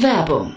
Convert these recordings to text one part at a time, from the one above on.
Werbung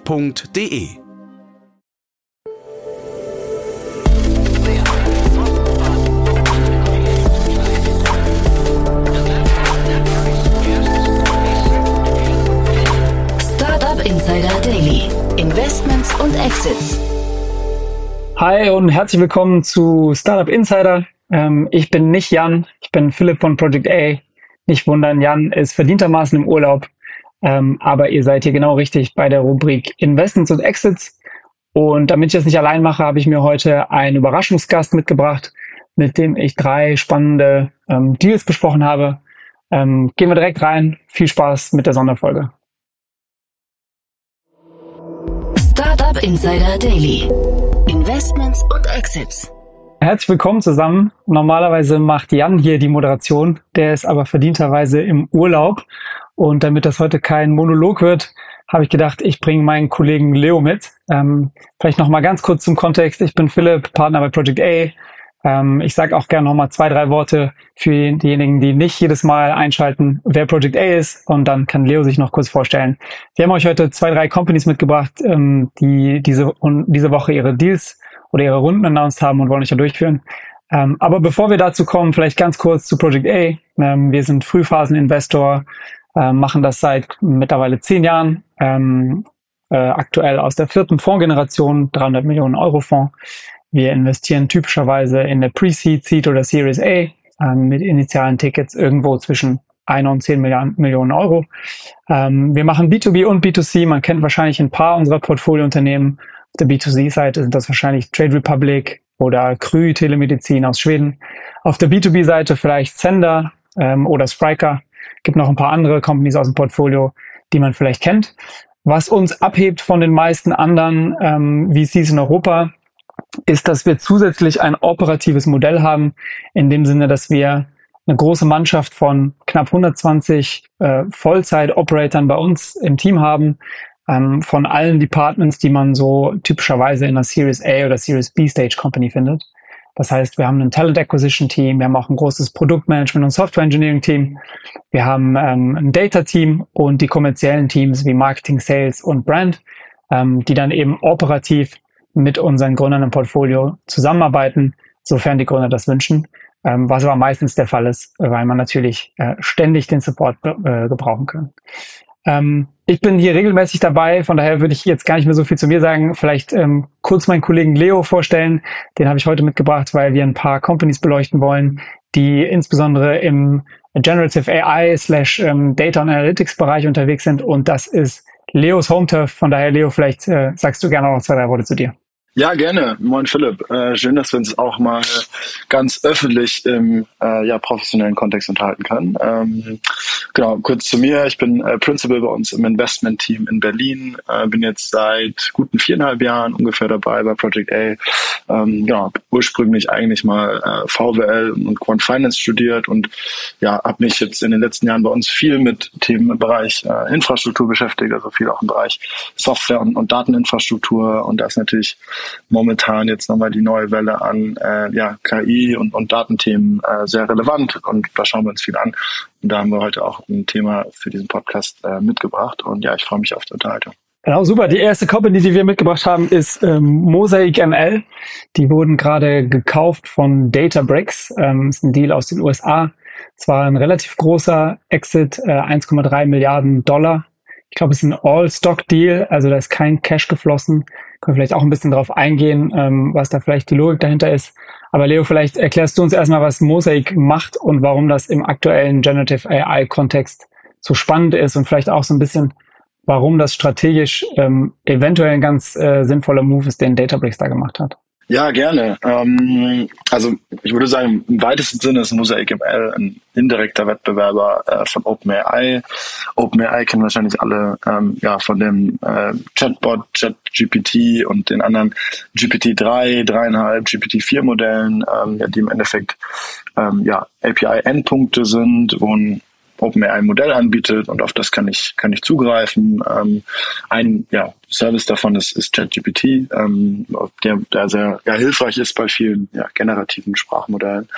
www.ftf.de Startup Insider Daily. Investments und Exits. Hi und herzlich willkommen zu Startup Insider. Ähm, ich bin nicht Jan, ich bin Philipp von Project A. Nicht wundern, Jan ist verdientermaßen im Urlaub. Ähm, aber ihr seid hier genau richtig bei der Rubrik Investments und Exits. Und damit ich das nicht allein mache, habe ich mir heute einen Überraschungsgast mitgebracht, mit dem ich drei spannende ähm, Deals besprochen habe. Ähm, gehen wir direkt rein. Viel Spaß mit der Sonderfolge. Startup Insider Daily. Investments und Exits. Herzlich willkommen zusammen. Normalerweise macht Jan hier die Moderation, der ist aber verdienterweise im Urlaub und damit das heute kein Monolog wird, habe ich gedacht, ich bringe meinen Kollegen Leo mit. Ähm, vielleicht noch mal ganz kurz zum Kontext. Ich bin Philipp, Partner bei Project A. Ähm, ich sage auch gerne noch mal zwei, drei Worte für diejenigen, die nicht jedes Mal einschalten, wer Project A ist. Und dann kann Leo sich noch kurz vorstellen. Wir haben euch heute zwei, drei Companies mitgebracht, ähm, die diese, diese Woche ihre Deals oder ihre Runden announced haben und wollen euch da durchführen. Ähm, aber bevor wir dazu kommen, vielleicht ganz kurz zu Project A. Ähm, wir sind Frühphaseninvestor, äh, machen das seit mittlerweile zehn Jahren, ähm, äh, aktuell aus der vierten Fondsgeneration, 300 Millionen Euro Fonds. Wir investieren typischerweise in der Pre-Seed, Seed oder Series A äh, mit initialen Tickets irgendwo zwischen 1 und 10 Milliarden, Millionen Euro. Ähm, wir machen B2B und B2C. Man kennt wahrscheinlich ein paar unserer Portfoliounternehmen. Auf der B2C-Seite sind das wahrscheinlich Trade Republic oder Krü Telemedizin aus Schweden. Auf der B2B-Seite vielleicht Sender ähm, oder Spriker gibt noch ein paar andere Companies aus dem Portfolio, die man vielleicht kennt. Was uns abhebt von den meisten anderen ähm, VCs in Europa, ist, dass wir zusätzlich ein operatives Modell haben, in dem Sinne, dass wir eine große Mannschaft von knapp 120 äh, Vollzeit-Operatoren bei uns im Team haben, ähm, von allen Departments, die man so typischerweise in einer Series A oder Series B Stage Company findet. Das heißt, wir haben ein Talent Acquisition Team, wir haben auch ein großes Produktmanagement und Software Engineering Team, wir haben ähm, ein Data Team und die kommerziellen Teams wie Marketing, Sales und Brand, ähm, die dann eben operativ mit unseren Gründern im Portfolio zusammenarbeiten, sofern die Gründer das wünschen, ähm, was aber meistens der Fall ist, weil man natürlich äh, ständig den Support äh, gebrauchen kann. Ähm, ich bin hier regelmäßig dabei, von daher würde ich jetzt gar nicht mehr so viel zu mir sagen. Vielleicht ähm, kurz meinen Kollegen Leo vorstellen. Den habe ich heute mitgebracht, weil wir ein paar Companies beleuchten wollen, die insbesondere im Generative AI slash ähm, Data and Analytics Bereich unterwegs sind. Und das ist Leos Home Turf. Von daher, Leo, vielleicht äh, sagst du gerne noch zwei, drei Worte zu dir. Ja, gerne. Moin Philipp. Äh, schön, dass wir uns auch mal ganz öffentlich im äh, ja, professionellen Kontext unterhalten können. Ähm, genau, kurz zu mir. Ich bin äh, Principal bei uns im Investment-Team in Berlin. Äh, bin jetzt seit guten viereinhalb Jahren ungefähr dabei bei Project A. Ähm, genau, ursprünglich eigentlich mal äh, VWL und Quant Finance studiert und ja, habe mich jetzt in den letzten Jahren bei uns viel mit Themen im Bereich äh, Infrastruktur beschäftigt, also viel auch im Bereich Software und, und Dateninfrastruktur. Und da ist natürlich momentan jetzt nochmal die neue Welle an äh, ja, KI und, und Datenthemen äh, sehr relevant und da schauen wir uns viel an. Und da haben wir heute auch ein Thema für diesen Podcast äh, mitgebracht und ja, ich freue mich auf die Unterhaltung. Genau, super. Die erste Company, die wir mitgebracht haben, ist ähm, Mosaic ML. Die wurden gerade gekauft von Databricks. Ähm, ist ein Deal aus den USA. Es war ein relativ großer Exit, äh, 1,3 Milliarden Dollar. Ich glaube, es ist ein All-Stock-Deal, also da ist kein Cash geflossen. Können wir vielleicht auch ein bisschen drauf eingehen, ähm, was da vielleicht die Logik dahinter ist. Aber Leo, vielleicht erklärst du uns erstmal, was Mosaic macht und warum das im aktuellen Generative AI-Kontext so spannend ist und vielleicht auch so ein bisschen, warum das strategisch ähm, eventuell ein ganz äh, sinnvoller Move ist, den Databricks da gemacht hat. Ja, gerne. Ähm, also ich würde sagen, im weitesten Sinne ist Mosaic ML ein indirekter Wettbewerber äh, von OpenAI. OpenAI kennen wahrscheinlich alle ähm, ja von dem äh, Chatbot, ChatGPT und den anderen GPT-3, 3,5, GPT-4 Modellen, ähm, ja, die im Endeffekt ähm, ja, API-Endpunkte sind, wo ein OpenAI ein Modell anbietet und auf das kann ich, kann ich zugreifen. Ähm, ein ja, Service davon ist, ist ChatGPT, ähm, der, der sehr ja, hilfreich ist bei vielen ja, generativen Sprachmodellen.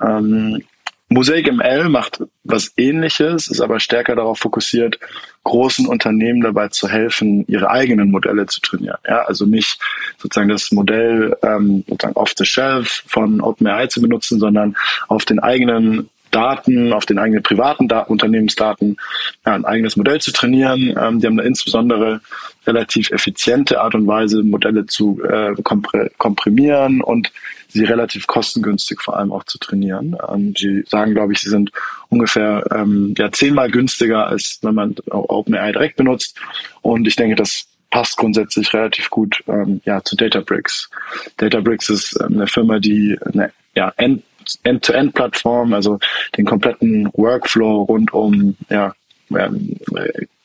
Ähm, Mosaic ML macht was ähnliches, ist aber stärker darauf fokussiert, großen Unternehmen dabei zu helfen, ihre eigenen Modelle zu trainieren. Ja, also nicht sozusagen das Modell ähm, sozusagen off the shelf von OpenAI zu benutzen, sondern auf den eigenen Daten, auf den eigenen privaten Daten, Unternehmensdaten ja, ein eigenes Modell zu trainieren. Ähm, die haben da insbesondere relativ effiziente Art und Weise, Modelle zu äh, komprimieren und sie relativ kostengünstig vor allem auch zu trainieren. Ähm, sie sagen, glaube ich, sie sind ungefähr ähm, ja, zehnmal günstiger, als wenn man OpenAI direkt benutzt. Und ich denke, das passt grundsätzlich relativ gut ähm, ja, zu Databricks. Databricks ist ähm, eine Firma, die eine ja, End End-to-End-Plattform, also den kompletten Workflow rund um ja, ähm,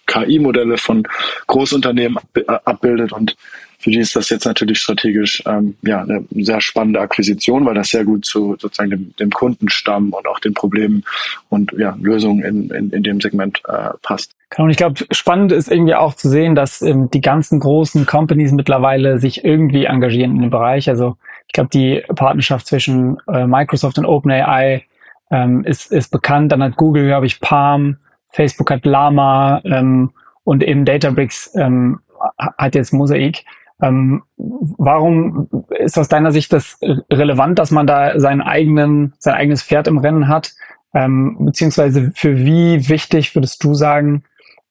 KI-Modelle von Großunternehmen abbildet und für die ist das jetzt natürlich strategisch ähm, ja eine sehr spannende Akquisition, weil das sehr gut zu sozusagen dem, dem Kundenstamm und auch den Problemen und ja, Lösungen in, in, in dem Segment äh, passt. Genau, und ich glaube, spannend ist irgendwie auch zu sehen, dass ähm, die ganzen großen Companies mittlerweile sich irgendwie engagieren in dem Bereich. Also ich glaube, die Partnerschaft zwischen äh, Microsoft und OpenAI ähm, ist, ist bekannt. Dann hat Google, glaube ich, Palm, Facebook hat Llama ähm, und eben Databricks ähm, hat jetzt Mosaic. Ähm, warum ist aus deiner Sicht das relevant, dass man da seinen eigenen, sein eigenes Pferd im Rennen hat? Ähm, beziehungsweise für wie wichtig würdest du sagen,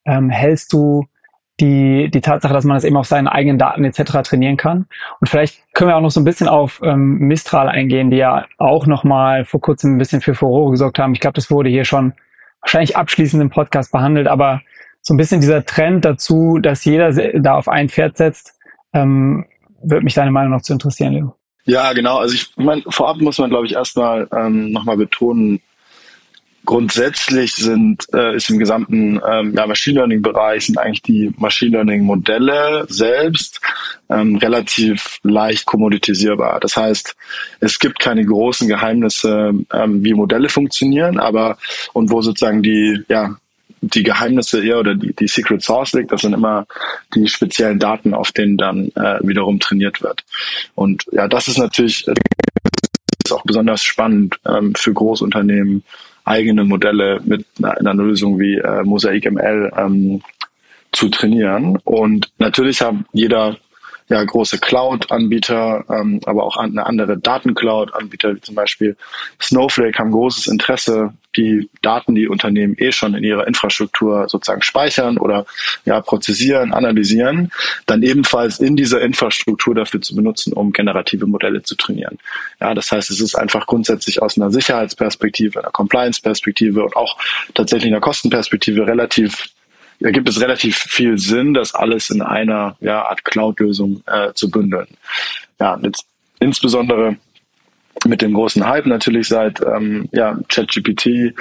ähm, hältst du die, die Tatsache, dass man das eben auf seinen eigenen Daten etc. trainieren kann. Und vielleicht können wir auch noch so ein bisschen auf ähm, Mistral eingehen, die ja auch nochmal vor kurzem ein bisschen für Furore gesorgt haben. Ich glaube, das wurde hier schon wahrscheinlich abschließend im Podcast behandelt, aber so ein bisschen dieser Trend dazu, dass jeder da auf ein Pferd setzt, ähm, würde mich deine Meinung noch zu interessieren, Leo. Ja, genau. Also ich meine, vorab muss man, glaube ich, erstmal ähm, nochmal betonen, grundsätzlich sind, äh, ist im gesamten ähm, ja, Machine Learning Bereich sind eigentlich die Machine Learning Modelle selbst ähm, relativ leicht kommoditisierbar. Das heißt, es gibt keine großen Geheimnisse, ähm, wie Modelle funktionieren, aber und wo sozusagen die ja die Geheimnisse eher oder die, die Secret Source liegt, das sind immer die speziellen Daten, auf denen dann äh, wiederum trainiert wird. Und ja, das ist natürlich das ist auch besonders spannend ähm, für Großunternehmen, eigene Modelle mit einer, Lösung wie äh, Mosaic ML ähm, zu trainieren. Und natürlich haben jeder ja, große Cloud-Anbieter, ähm, aber auch eine andere Datencloud-Anbieter, wie zum Beispiel Snowflake, haben großes Interesse, die Daten, die Unternehmen eh schon in ihrer Infrastruktur sozusagen speichern oder ja, prozessieren, analysieren, dann ebenfalls in dieser Infrastruktur dafür zu benutzen, um generative Modelle zu trainieren. Ja, das heißt, es ist einfach grundsätzlich aus einer Sicherheitsperspektive, einer Compliance-Perspektive und auch tatsächlich einer Kostenperspektive relativ da gibt es relativ viel Sinn, das alles in einer ja, Art Cloud-Lösung äh, zu bündeln. Ja, jetzt insbesondere mit dem großen Hype natürlich seit ähm, ja, ChatGPT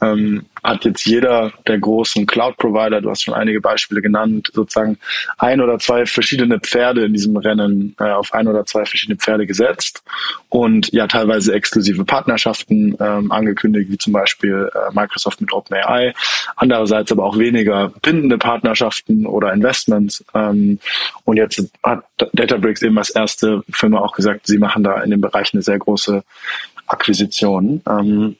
ähm, hat jetzt jeder der großen Cloud-Provider, du hast schon einige Beispiele genannt, sozusagen ein oder zwei verschiedene Pferde in diesem Rennen äh, auf ein oder zwei verschiedene Pferde gesetzt und ja teilweise exklusive Partnerschaften ähm, angekündigt, wie zum Beispiel äh, Microsoft mit OpenAI, andererseits aber auch weniger bindende Partnerschaften oder Investments und jetzt hat Databricks eben als erste Firma auch gesagt, sie machen da in dem Bereich eine sehr große Akquisition. Ähm,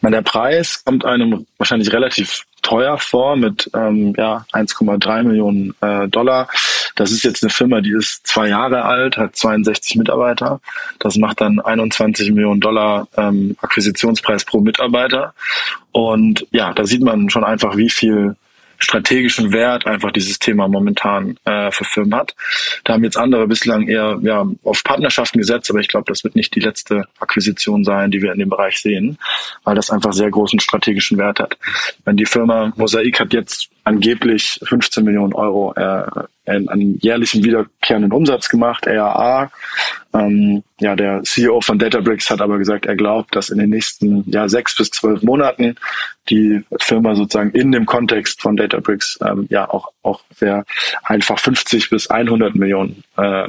meine, der Preis kommt einem wahrscheinlich relativ teuer vor mit ähm, ja, 1,3 Millionen äh, Dollar. Das ist jetzt eine Firma, die ist zwei Jahre alt, hat 62 Mitarbeiter. Das macht dann 21 Millionen Dollar ähm, Akquisitionspreis pro Mitarbeiter. Und ja, da sieht man schon einfach, wie viel strategischen Wert einfach dieses Thema momentan äh, für Firmen hat. Da haben jetzt andere bislang eher ja, auf Partnerschaften gesetzt, aber ich glaube, das wird nicht die letzte Akquisition sein, die wir in dem Bereich sehen, weil das einfach sehr großen strategischen Wert hat. Wenn die Firma Mosaik hat jetzt angeblich 15 Millionen Euro äh, an jährlichen wiederkehrenden Umsatz gemacht, ARA. Ähm, ja, der CEO von Databricks hat aber gesagt, er glaubt, dass in den nächsten ja, sechs bis zwölf Monaten die Firma sozusagen in dem Kontext von Databricks ähm, ja auch, auch sehr einfach 50 bis 100 Millionen äh,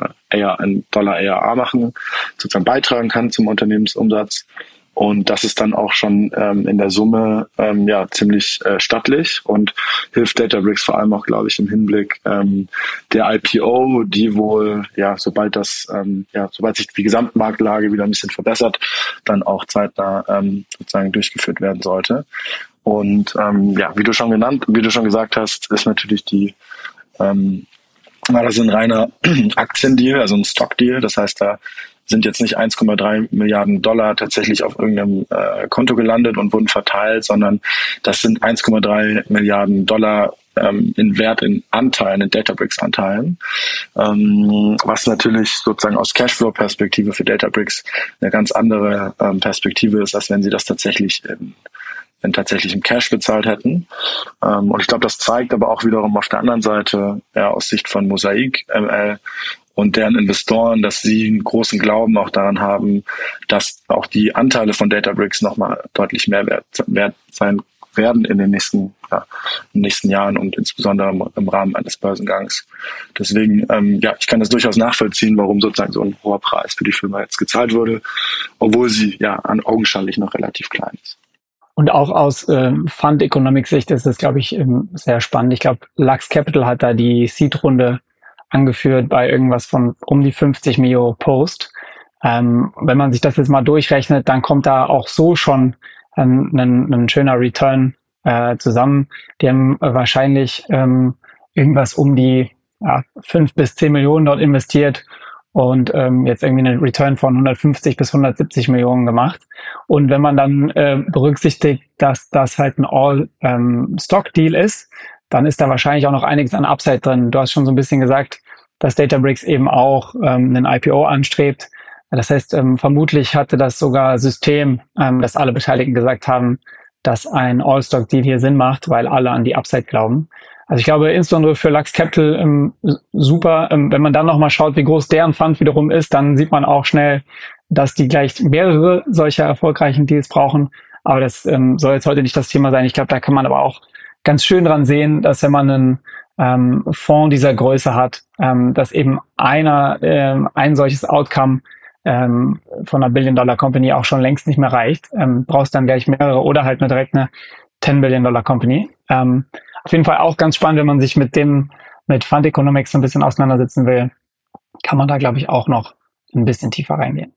Dollar ARA machen, sozusagen beitragen kann zum Unternehmensumsatz. Und das ist dann auch schon ähm, in der Summe ähm, ja ziemlich äh, stattlich und hilft Databricks vor allem auch, glaube ich, im Hinblick ähm, der IPO, die wohl, ja, sobald das, ähm, ja, sobald sich die Gesamtmarktlage wieder ein bisschen verbessert, dann auch zeitnah ähm, sozusagen durchgeführt werden sollte. Und ähm, ja, wie du schon genannt, wie du schon gesagt hast, ist natürlich die ähm, war das ein reiner Aktiendeal, also ein Stockdeal. Das heißt, da sind jetzt nicht 1,3 Milliarden Dollar tatsächlich auf irgendeinem äh, Konto gelandet und wurden verteilt, sondern das sind 1,3 Milliarden Dollar ähm, in Wert in Anteilen, in Databricks-Anteilen, ähm, was natürlich sozusagen aus Cashflow-Perspektive für Databricks eine ganz andere ähm, Perspektive ist, als wenn sie das tatsächlich in, in tatsächlichem Cash bezahlt hätten. Ähm, und ich glaube, das zeigt aber auch wiederum auf der anderen Seite ja, aus Sicht von Mosaic ML und deren Investoren, dass sie einen großen Glauben auch daran haben, dass auch die Anteile von Databricks nochmal deutlich mehr wert, wert sein werden in den nächsten, ja, in den nächsten Jahren und insbesondere im, im Rahmen eines Börsengangs. Deswegen, ähm, ja, ich kann das durchaus nachvollziehen, warum sozusagen so ein hoher Preis für die Firma jetzt gezahlt wurde, obwohl sie ja an augenscheinlich noch relativ klein ist. Und auch aus ähm, Fund Economic Sicht ist das, glaube ich, ähm, sehr spannend. Ich glaube, Lux Capital hat da die Seed-Runde angeführt bei irgendwas von um die 50 Mio Post. Ähm, wenn man sich das jetzt mal durchrechnet, dann kommt da auch so schon ein, ein, ein schöner Return äh, zusammen. Die haben wahrscheinlich ähm, irgendwas um die ja, 5 bis 10 Millionen dort investiert und ähm, jetzt irgendwie einen Return von 150 bis 170 Millionen gemacht. Und wenn man dann äh, berücksichtigt, dass das halt ein All-Stock-Deal ähm, ist, dann ist da wahrscheinlich auch noch einiges an Upside drin. Du hast schon so ein bisschen gesagt, dass Databricks eben auch ähm, einen IPO anstrebt. Das heißt, ähm, vermutlich hatte das sogar System, ähm, dass alle Beteiligten gesagt haben, dass ein All-Stock-Deal hier Sinn macht, weil alle an die Upside glauben. Also ich glaube, insbesondere für Lux Capital ähm, super. Ähm, wenn man dann nochmal schaut, wie groß deren Fund wiederum ist, dann sieht man auch schnell, dass die gleich mehrere solcher erfolgreichen Deals brauchen. Aber das ähm, soll jetzt heute nicht das Thema sein. Ich glaube, da kann man aber auch ganz schön dran sehen, dass wenn man einen ähm, Fonds dieser Größe hat, ähm, dass eben einer ähm, ein solches Outcome ähm, von einer Billion-Dollar-Company auch schon längst nicht mehr reicht. Ähm, brauchst dann gleich mehrere oder halt eine direkt eine 10 Billion-Dollar-Company. Ähm, auf jeden Fall auch ganz spannend, wenn man sich mit dem, mit Fund Economics ein bisschen auseinandersetzen will, kann man da, glaube ich, auch noch ein bisschen tiefer reingehen.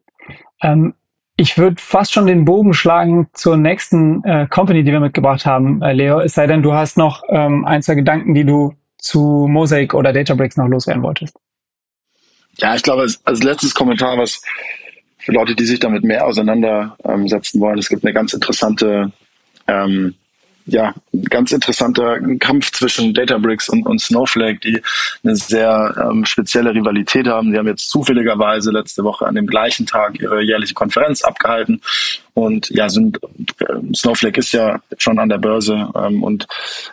Ähm, ich würde fast schon den Bogen schlagen zur nächsten äh, Company, die wir mitgebracht haben, äh, Leo. Es sei denn, du hast noch ähm, ein, zwei Gedanken, die du zu Mosaic oder Databricks noch loswerden wolltest. Ja, ich glaube, als, letztes Kommentar, was für Leute, die sich damit mehr auseinandersetzen wollen, es gibt eine ganz interessante ähm, ja, ganz interessanter Kampf zwischen Databricks und, und Snowflake, die eine sehr ähm, spezielle Rivalität haben. Sie haben jetzt zufälligerweise letzte Woche an dem gleichen Tag ihre jährliche Konferenz abgehalten und ja, sind äh, Snowflake ist ja schon an der Börse ähm, und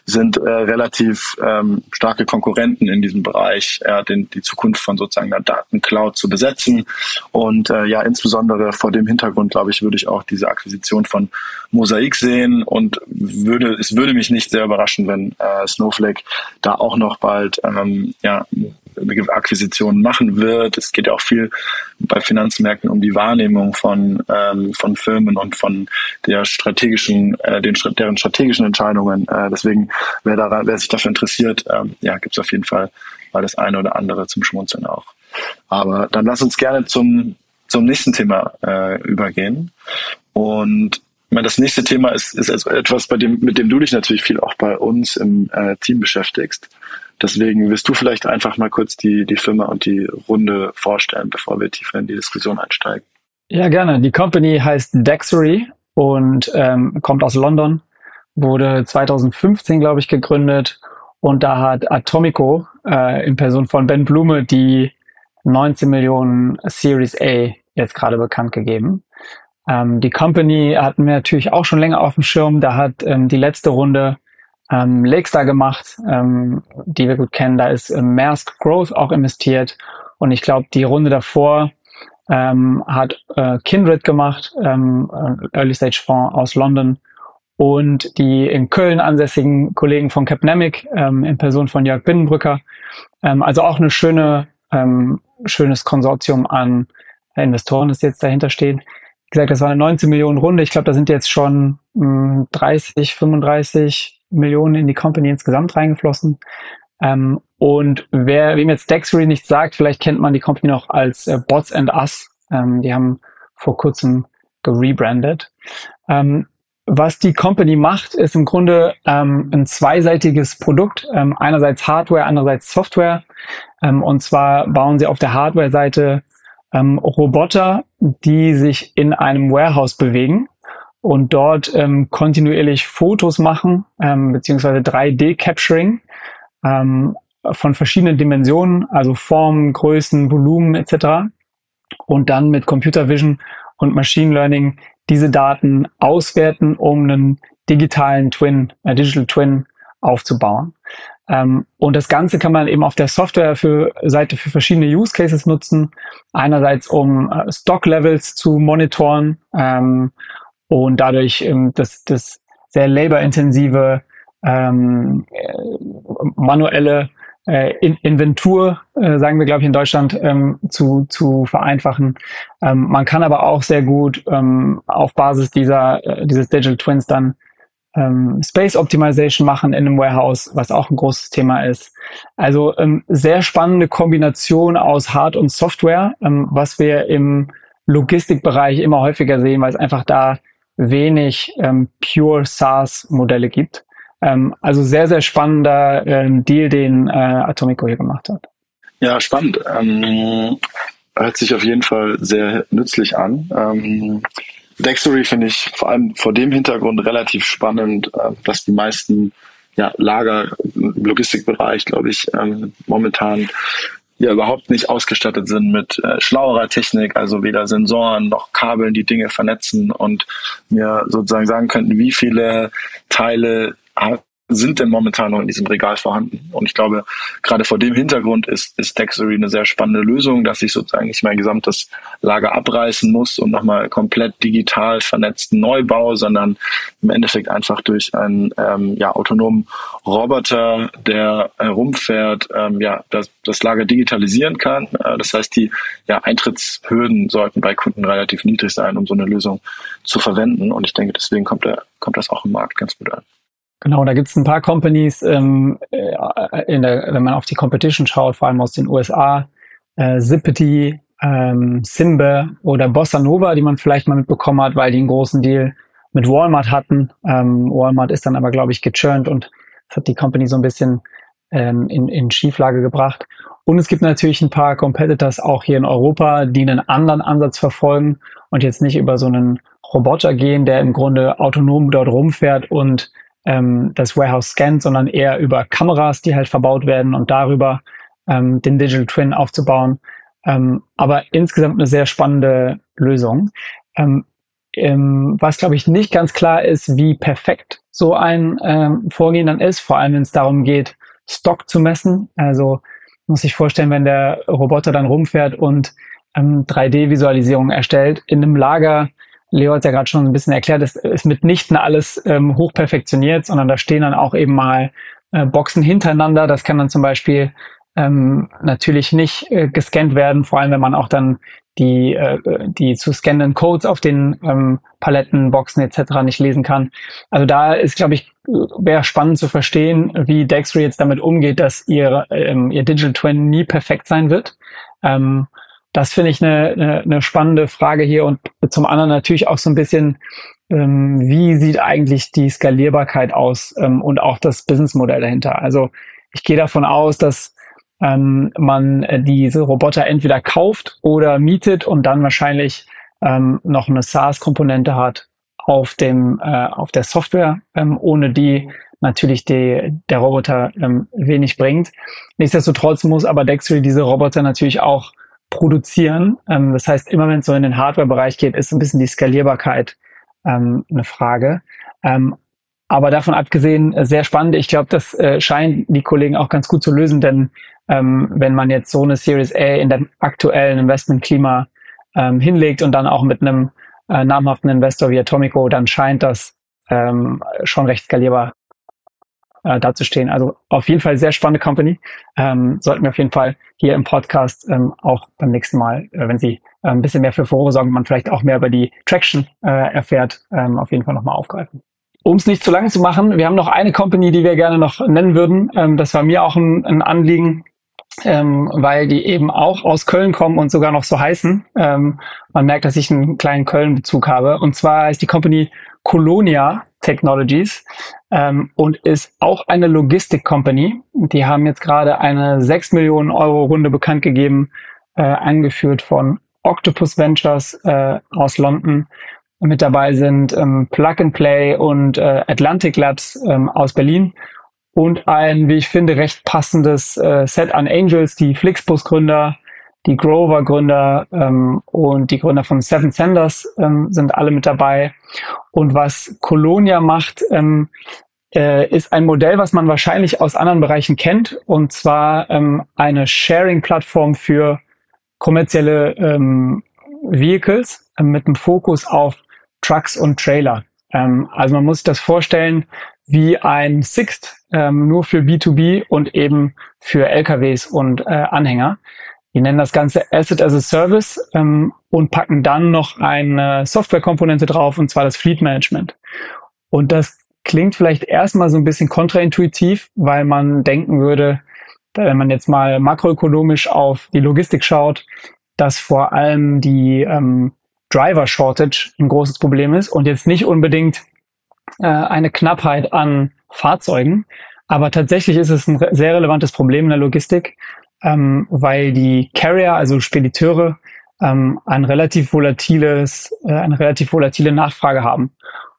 sind äh, relativ ähm, starke Konkurrenten in diesem Bereich, äh, den, die Zukunft von sozusagen der Datencloud zu besetzen. Und äh, ja, insbesondere vor dem Hintergrund, glaube ich, würde ich auch diese Akquisition von Mosaic sehen und würde, es würde mich nicht sehr überraschen, wenn äh, Snowflake da auch noch bald ähm, ja, Akquisitionen machen wird. Es geht ja auch viel bei Finanzmärkten um die Wahrnehmung von, ähm, von Firmen und von der strategischen, äh, den, deren strategischen Entscheidungen. Äh, deswegen, wer, da, wer sich dafür interessiert, ähm, ja, gibt es auf jeden Fall mal das eine oder andere zum Schmunzeln auch. Aber dann lass uns gerne zum, zum nächsten Thema äh, übergehen. Und das nächste Thema ist, ist also etwas, bei dem, mit dem du dich natürlich viel auch bei uns im äh, Team beschäftigst. Deswegen wirst du vielleicht einfach mal kurz die, die Firma und die Runde vorstellen, bevor wir tiefer in die Diskussion einsteigen. Ja, gerne. Die Company heißt Dexery und ähm, kommt aus London, wurde 2015, glaube ich, gegründet und da hat Atomico äh, in Person von Ben Blume die 19 Millionen Series A jetzt gerade bekannt gegeben. Ähm, die Company hatten wir natürlich auch schon länger auf dem Schirm. Da hat ähm, die letzte Runde ähm, Lakestar gemacht, ähm, die wir gut kennen. Da ist ähm, Maersk Growth auch investiert. Und ich glaube, die Runde davor ähm, hat äh, Kindred gemacht, ähm, äh, Early Stage Fonds aus London. Und die in Köln ansässigen Kollegen von Capnemic ähm, in Person von Jörg Binnenbrücker. Ähm, also auch eine schöne, ähm, schönes Konsortium an Investoren, das jetzt dahinter steht. Wie gesagt, das war eine 19 Millionen Runde. Ich glaube, da sind jetzt schon mh, 30, 35 Millionen in die Company insgesamt reingeflossen. Ähm, und wer, wem jetzt Dexery nicht sagt, vielleicht kennt man die Company noch als äh, Bots and Us. Ähm, die haben vor kurzem gerebrandet. Ähm, was die Company macht, ist im Grunde ähm, ein zweiseitiges Produkt. Ähm, einerseits Hardware, andererseits Software. Ähm, und zwar bauen sie auf der Hardware-Seite ähm, Roboter, die sich in einem Warehouse bewegen und dort ähm, kontinuierlich Fotos machen, ähm, beziehungsweise 3D-Capturing ähm, von verschiedenen Dimensionen, also Formen, Größen, Volumen etc. Und dann mit Computer Vision und Machine Learning diese Daten auswerten, um einen digitalen Twin, äh, Digital Twin aufzubauen. Ähm, und das Ganze kann man eben auf der Software für für verschiedene Use Cases nutzen. Einerseits um äh, Stock Levels zu monitoren ähm, und dadurch ähm, das, das sehr laborintensive ähm, äh, manuelle äh, in Inventur, äh, sagen wir, glaube ich, in Deutschland, ähm, zu, zu vereinfachen. Ähm, man kann aber auch sehr gut ähm, auf Basis dieser, äh, dieses Digital Twins dann ähm, Space Optimization machen in einem Warehouse, was auch ein großes Thema ist. Also ähm, sehr spannende Kombination aus Hard- und Software, ähm, was wir im Logistikbereich immer häufiger sehen, weil es einfach da wenig ähm, Pure SaaS-Modelle gibt. Ähm, also sehr, sehr spannender ähm, Deal, den äh, Atomico hier gemacht hat. Ja, spannend. Ähm, hört sich auf jeden Fall sehr nützlich an. Ähm, Dextory finde ich vor allem vor dem Hintergrund relativ spannend, äh, dass die meisten ja, Lager Logistikbereich, glaube ich, ähm, momentan ja überhaupt nicht ausgestattet sind mit äh, schlauerer Technik, also weder Sensoren noch Kabeln, die Dinge vernetzen und mir sozusagen sagen könnten, wie viele Teile sind denn momentan noch in diesem Regal vorhanden? Und ich glaube, gerade vor dem Hintergrund ist, ist Dexery eine sehr spannende Lösung, dass ich sozusagen nicht mein gesamtes Lager abreißen muss und nochmal komplett digital vernetzten Neubau, sondern im Endeffekt einfach durch einen ähm, ja, autonomen Roboter, der herumfährt, ähm, ja, das, das Lager digitalisieren kann. Äh, das heißt, die ja, Eintrittshürden sollten bei Kunden relativ niedrig sein, um so eine Lösung zu verwenden. Und ich denke, deswegen kommt, der, kommt das auch im Markt ganz gut an. Genau, da gibt es ein paar Companies, ähm, äh, der, wenn man auf die Competition schaut, vor allem aus den USA, äh, Zippity, ähm, Simbe oder Bossa Nova, die man vielleicht mal mitbekommen hat, weil die einen großen Deal mit Walmart hatten. Ähm, Walmart ist dann aber, glaube ich, gechurnt und das hat die Company so ein bisschen ähm, in, in Schieflage gebracht. Und es gibt natürlich ein paar Competitors auch hier in Europa, die einen anderen Ansatz verfolgen und jetzt nicht über so einen Roboter gehen, der im Grunde autonom dort rumfährt und ähm, das Warehouse scannt, sondern eher über Kameras, die halt verbaut werden und darüber ähm, den Digital Twin aufzubauen. Ähm, aber insgesamt eine sehr spannende Lösung. Ähm, ähm, was, glaube ich, nicht ganz klar ist, wie perfekt so ein ähm, Vorgehen dann ist, vor allem wenn es darum geht, Stock zu messen. Also muss ich vorstellen, wenn der Roboter dann rumfährt und ähm, 3D-Visualisierung erstellt in einem Lager, Leo hat ja gerade schon ein bisschen erklärt, es ist mitnichten alles ähm, hochperfektioniert, sondern da stehen dann auch eben mal äh, Boxen hintereinander. Das kann dann zum Beispiel ähm, natürlich nicht äh, gescannt werden, vor allem wenn man auch dann die, äh, die zu scannenden Codes auf den ähm, Paletten, Boxen etc. nicht lesen kann. Also da ist, glaube ich, wäre spannend zu verstehen, wie Dexter jetzt damit umgeht, dass ihr, ähm, ihr Digital Twin nie perfekt sein wird. Ähm, das finde ich eine, eine, eine spannende Frage hier und zum anderen natürlich auch so ein bisschen, ähm, wie sieht eigentlich die Skalierbarkeit aus ähm, und auch das Businessmodell dahinter. Also ich gehe davon aus, dass ähm, man äh, diese Roboter entweder kauft oder mietet und dann wahrscheinlich ähm, noch eine SaaS-Komponente hat auf dem äh, auf der Software, ähm, ohne die natürlich die, der Roboter ähm, wenig bringt. Nichtsdestotrotz muss aber Dextery diese Roboter natürlich auch produzieren. Ähm, das heißt, immer wenn es so in den Hardware-Bereich geht, ist ein bisschen die Skalierbarkeit ähm, eine Frage. Ähm, aber davon abgesehen, äh, sehr spannend. Ich glaube, das äh, scheinen die Kollegen auch ganz gut zu lösen, denn ähm, wenn man jetzt so eine Series A in dem aktuellen Investmentklima ähm, hinlegt und dann auch mit einem äh, namhaften Investor wie Atomico, dann scheint das ähm, schon recht skalierbar äh, dazustehen. Also auf jeden Fall sehr spannende Company. Ähm, sollten wir auf jeden Fall hier im Podcast ähm, auch beim nächsten Mal, äh, wenn Sie äh, ein bisschen mehr für Furore sorgen, man vielleicht auch mehr über die Traction äh, erfährt, ähm, auf jeden Fall nochmal aufgreifen. Um es nicht zu lang zu machen, wir haben noch eine Company, die wir gerne noch nennen würden. Ähm, das war mir auch ein, ein Anliegen, ähm, weil die eben auch aus Köln kommen und sogar noch so heißen. Ähm, man merkt, dass ich einen kleinen Köln-Bezug habe. Und zwar ist die Company Colonia Technologies ähm, und ist auch eine Logistik-Company. Die haben jetzt gerade eine 6 Millionen Euro Runde bekannt gegeben, äh, angeführt von Octopus Ventures äh, aus London. Mit dabei sind ähm, Plug and Play und äh, Atlantic Labs ähm, aus Berlin und ein, wie ich finde, recht passendes äh, Set an Angels, die Flixbus-Gründer, die Grover-Gründer ähm, und die Gründer von Seven Senders ähm, sind alle mit dabei. Und was Colonia macht, ähm, äh, ist ein Modell, was man wahrscheinlich aus anderen Bereichen kennt, und zwar ähm, eine Sharing-Plattform für kommerzielle ähm, Vehicles äh, mit einem Fokus auf Trucks und Trailer. Ähm, also man muss sich das vorstellen wie ein Sixt, ähm, nur für B2B und eben für LKWs und äh, Anhänger. Die nennen das Ganze Asset as a Service ähm, und packen dann noch eine Softwarekomponente drauf, und zwar das Fleet Management. Und das klingt vielleicht erstmal so ein bisschen kontraintuitiv, weil man denken würde, wenn man jetzt mal makroökonomisch auf die Logistik schaut, dass vor allem die ähm, Driver Shortage ein großes Problem ist und jetzt nicht unbedingt äh, eine Knappheit an Fahrzeugen. Aber tatsächlich ist es ein sehr relevantes Problem in der Logistik, ähm, weil die Carrier, also Spediteure, ähm, ein relativ volatiles, äh, eine relativ volatile Nachfrage haben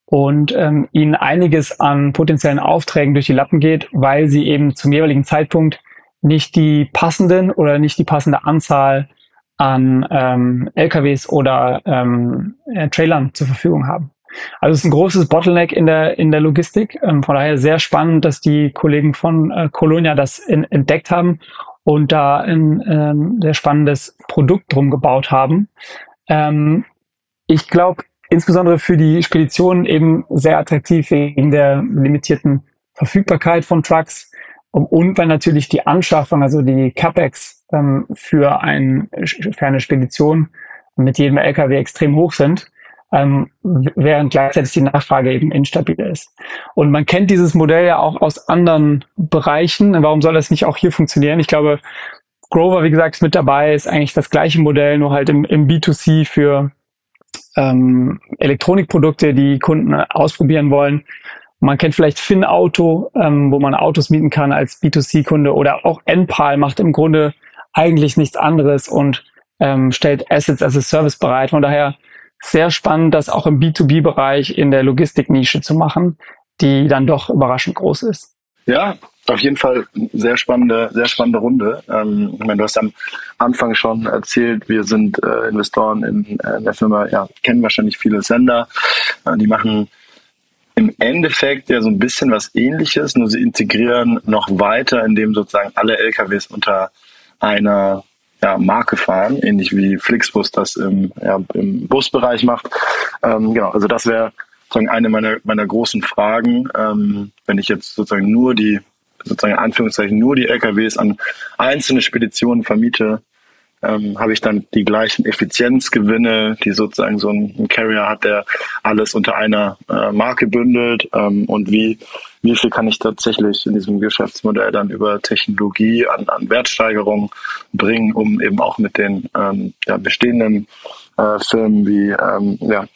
und ähm, ihnen einiges an potenziellen Aufträgen durch die Lappen geht, weil sie eben zum jeweiligen Zeitpunkt nicht die passenden oder nicht die passende Anzahl an ähm, LKWs oder ähm, äh, Trailern zur Verfügung haben. Also es ist ein großes Bottleneck in der in der Logistik. Ähm, von daher sehr spannend, dass die Kollegen von äh, Colonia das in, entdeckt haben und da ein ähm, sehr spannendes Produkt drum gebaut haben. Ähm, ich glaube, insbesondere für die Speditionen eben sehr attraktiv wegen der limitierten Verfügbarkeit von Trucks und weil natürlich die Anschaffung, also die CapEx ähm, für, ein, für eine Spedition mit jedem LKW extrem hoch sind ähm, während gleichzeitig die Nachfrage eben instabil ist. Und man kennt dieses Modell ja auch aus anderen Bereichen. Warum soll das nicht auch hier funktionieren? Ich glaube, Grover, wie gesagt, ist mit dabei, ist eigentlich das gleiche Modell, nur halt im, im B2C für ähm, Elektronikprodukte, die Kunden ausprobieren wollen. Man kennt vielleicht FinAuto, ähm, wo man Autos mieten kann als B2C-Kunde oder auch NPAL macht im Grunde eigentlich nichts anderes und ähm, stellt Assets as a Service bereit. Von daher sehr spannend, das auch im B2B-Bereich in der Logistiknische zu machen, die dann doch überraschend groß ist. Ja, auf jeden Fall sehr spannende, sehr spannende Runde. Ähm, ich meine, du hast am Anfang schon erzählt, wir sind äh, Investoren in, äh, in, der Firma, ja, kennen wahrscheinlich viele Sender. Äh, die machen im Endeffekt ja so ein bisschen was ähnliches, nur sie integrieren noch weiter, indem sozusagen alle LKWs unter einer ja, Marke fahren, ähnlich wie Flixbus das im, ja, im Busbereich macht. Ähm, genau, also das wäre sozusagen eine meiner, meiner großen Fragen, ähm, wenn ich jetzt sozusagen nur die, sozusagen in Anführungszeichen nur die LKWs an einzelne Speditionen vermiete, ähm, habe ich dann die gleichen Effizienzgewinne, die sozusagen so ein, Carrier hat, der alles unter einer äh, Marke bündelt ähm, und wie, wie viel kann ich tatsächlich in diesem Geschäftsmodell dann über Technologie an, an Wertsteigerung bringen, um eben auch mit den ähm, ja, bestehenden äh, Firmen wie ähm, ja,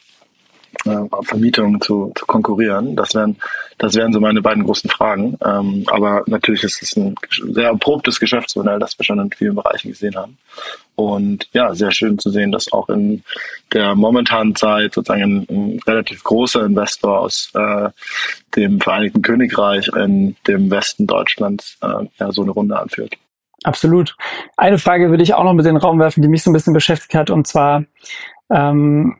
äh, Vermietung zu, zu konkurrieren. Das wären, das wären so meine beiden großen Fragen. Ähm, aber natürlich ist es ein sehr erprobtes Geschäftsmodell, das wir schon in vielen Bereichen gesehen haben. Und ja, sehr schön zu sehen, dass auch in der momentanen Zeit sozusagen ein, ein relativ großer Investor aus äh, dem Vereinigten Königreich in dem Westen Deutschlands äh, ja, so eine Runde anführt. Absolut. Eine Frage würde ich auch noch mit in den Raum werfen, die mich so ein bisschen beschäftigt hat, und zwar ähm,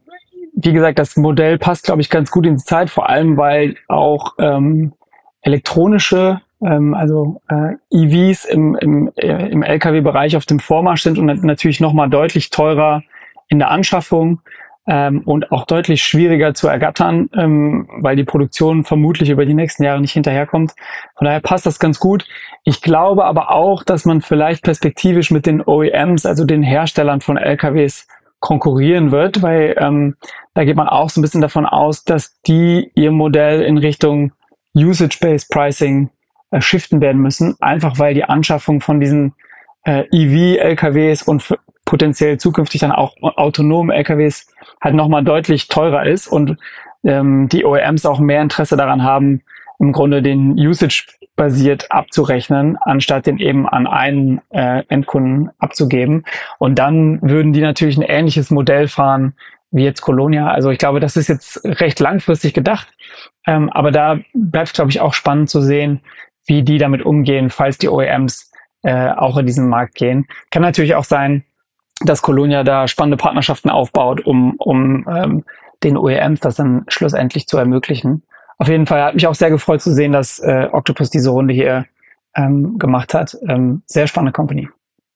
wie gesagt, das Modell passt, glaube ich, ganz gut in die Zeit, vor allem weil auch ähm, elektronische, ähm, also äh, EVs im, im, äh, im Lkw-Bereich auf dem Vormarsch sind und natürlich nochmal deutlich teurer in der Anschaffung ähm, und auch deutlich schwieriger zu ergattern, ähm, weil die Produktion vermutlich über die nächsten Jahre nicht hinterherkommt. Von daher passt das ganz gut. Ich glaube aber auch, dass man vielleicht perspektivisch mit den OEMs, also den Herstellern von LKWs, konkurrieren wird, weil ähm, da geht man auch so ein bisschen davon aus, dass die ihr Modell in Richtung Usage-Based Pricing äh, shiften werden müssen, einfach weil die Anschaffung von diesen äh, EV-LKWs und potenziell zukünftig dann auch autonome LKWs halt nochmal deutlich teurer ist und ähm, die OEMs auch mehr Interesse daran haben, im Grunde den Usage basiert abzurechnen, anstatt den eben an einen äh, Endkunden abzugeben. Und dann würden die natürlich ein ähnliches Modell fahren wie jetzt Colonia. Also ich glaube, das ist jetzt recht langfristig gedacht. Ähm, aber da bleibt glaube ich, auch spannend zu sehen, wie die damit umgehen, falls die OEMs äh, auch in diesen Markt gehen. Kann natürlich auch sein, dass Colonia da spannende Partnerschaften aufbaut, um, um ähm, den OEMs das dann schlussendlich zu ermöglichen. Auf jeden Fall hat mich auch sehr gefreut zu sehen, dass äh, Octopus diese Runde hier ähm, gemacht hat. Ähm, sehr spannende Company.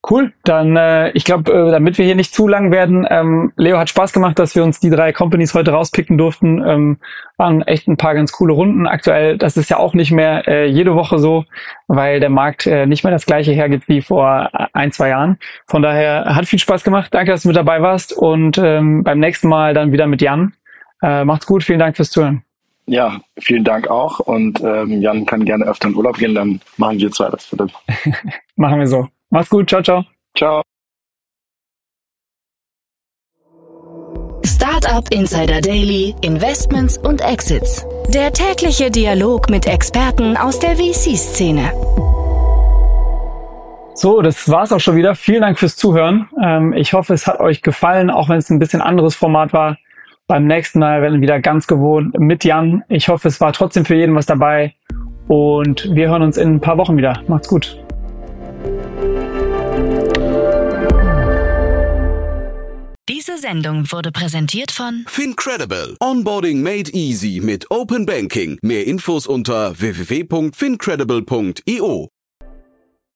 Cool, dann äh, ich glaube, äh, damit wir hier nicht zu lang werden, ähm, Leo hat Spaß gemacht, dass wir uns die drei Companies heute rauspicken durften. Ähm, waren echt ein paar ganz coole Runden. Aktuell, das ist ja auch nicht mehr äh, jede Woche so, weil der Markt äh, nicht mehr das gleiche hergibt wie vor ein, zwei Jahren. Von daher hat viel Spaß gemacht. Danke, dass du mit dabei warst und ähm, beim nächsten Mal dann wieder mit Jan. Äh, macht's gut, vielen Dank fürs Zuhören. Ja, vielen Dank auch. Und ähm, Jan kann gerne öfter in Urlaub gehen, dann machen wir zwei das, Philipp. machen wir so. Mach's gut. Ciao, ciao. Ciao. Startup Insider Daily, Investments und Exits. Der tägliche Dialog mit Experten aus der VC-Szene. So, das war's auch schon wieder. Vielen Dank fürs Zuhören. Ähm, ich hoffe, es hat euch gefallen, auch wenn es ein bisschen anderes Format war. Beim nächsten Mal werden wir wieder ganz gewohnt mit Jan. Ich hoffe, es war trotzdem für jeden was dabei. Und wir hören uns in ein paar Wochen wieder. Macht's gut. Diese Sendung wurde präsentiert von Fincredible. Onboarding made easy mit Open Banking. Mehr Infos unter www.fincredible.io.